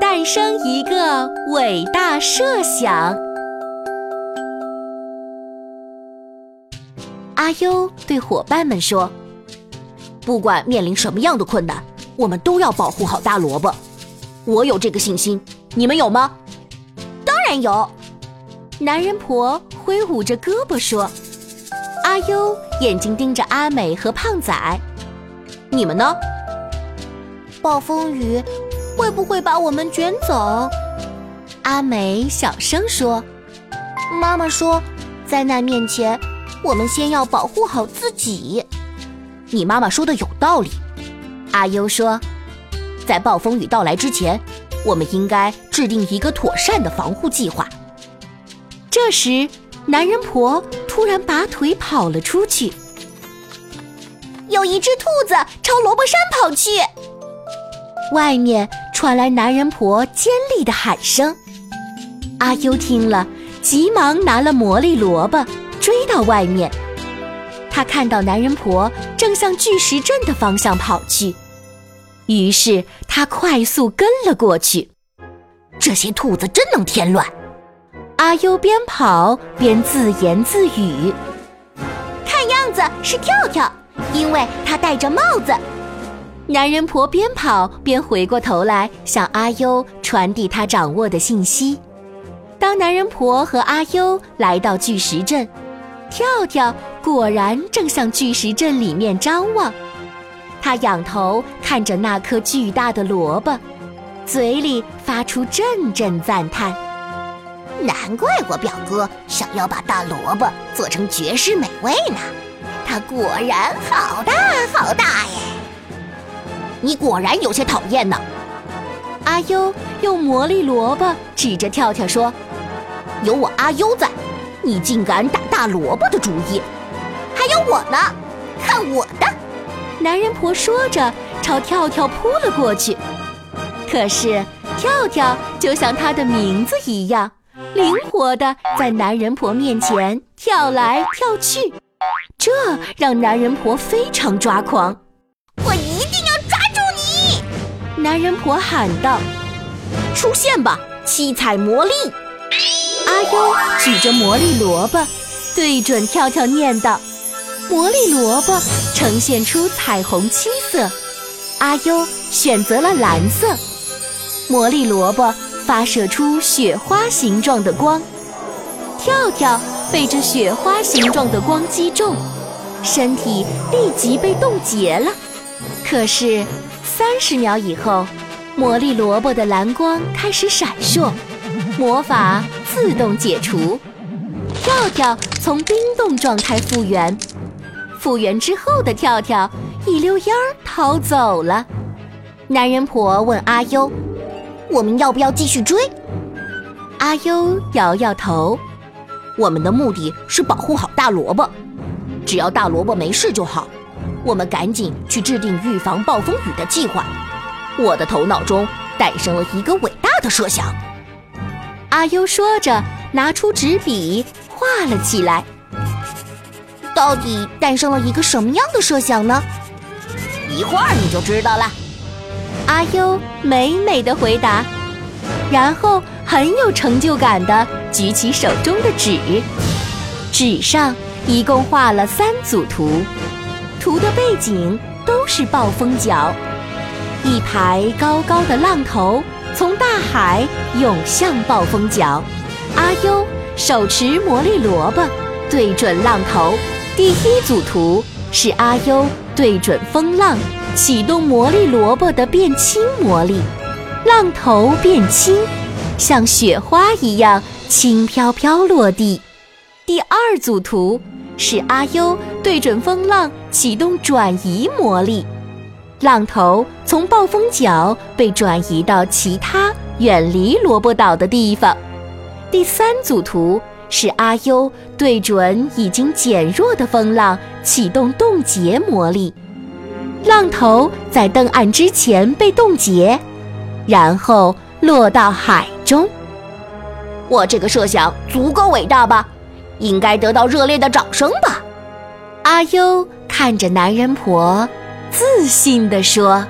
诞生一个伟大设想。阿优对伙伴们说：“不管面临什么样的困难，我们都要保护好大萝卜。我有这个信心，你们有吗？”“当然有。”男人婆挥舞着胳膊说。阿优眼睛盯着阿美和胖仔：“你们呢？”暴风雨会不会把我们卷走？阿美小声说：“妈妈说，灾难面前，我们先要保护好自己。”你妈妈说的有道理。阿优说：“在暴风雨到来之前，我们应该制定一个妥善的防护计划。”这时，男人婆突然拔腿跑了出去。有一只兔子朝萝卜山跑去。外面传来男人婆尖利的喊声，阿优听了，急忙拿了魔力萝卜，追到外面。他看到男人婆正向巨石阵的方向跑去，于是他快速跟了过去。这些兔子真能添乱！阿优边跑边自言自语：“看样子是跳跳，因为他戴着帽子。”男人婆边跑边回过头来向阿优传递他掌握的信息。当男人婆和阿优来到巨石阵，跳跳果然正向巨石阵里面张望。他仰头看着那颗巨大的萝卜，嘴里发出阵阵赞叹：“难怪我表哥想要把大萝卜做成绝世美味呢！它果然好大好大耶！”你果然有些讨厌呢，阿优用魔力萝卜指着跳跳说：“有我阿优在，你竟敢打大萝卜的主意？还有我呢，看我的！”男人婆说着，朝跳跳扑了过去。可是跳跳就像他的名字一样，灵活的在男人婆面前跳来跳去，这让男人婆非常抓狂。男人婆喊道：“出现吧，七彩魔力！”阿优举着魔力萝卜，对准跳跳念道：“魔力萝卜呈现出彩虹七色。”阿优选择了蓝色。魔力萝卜发射出雪花形状的光，跳跳被这雪花形状的光击中，身体立即被冻结了。可是。三十秒以后，魔力萝卜的蓝光开始闪烁，魔法自动解除，跳跳从冰冻状态复原。复原之后的跳跳一溜烟儿逃走了。男人婆问阿优：“我们要不要继续追？”阿优摇摇头：“我们的目的是保护好大萝卜，只要大萝卜没事就好。”我们赶紧去制定预防暴风雨的计划。我的头脑中诞生了一个伟大的设想。阿优说着，拿出纸笔画了起来。到底诞生了一个什么样的设想呢？一会儿你就知道了。阿优美美的回答，然后很有成就感的举起手中的纸。纸上一共画了三组图。图的背景都是暴风角，一排高高的浪头从大海涌向暴风角。阿优手持魔力萝卜，对准浪头。第一组图是阿优对准风浪，启动魔力萝卜的变轻魔力，浪头变轻，像雪花一样轻飘飘落地。第二组图。是阿优对准风浪启动转移魔力，浪头从暴风角被转移到其他远离萝卜岛的地方。第三组图是阿优对准已经减弱的风浪启动冻结魔力，浪头在登岸之前被冻结，然后落到海中。我这个设想足够伟大吧？应该得到热烈的掌声吧，阿优看着男人婆，自信地说。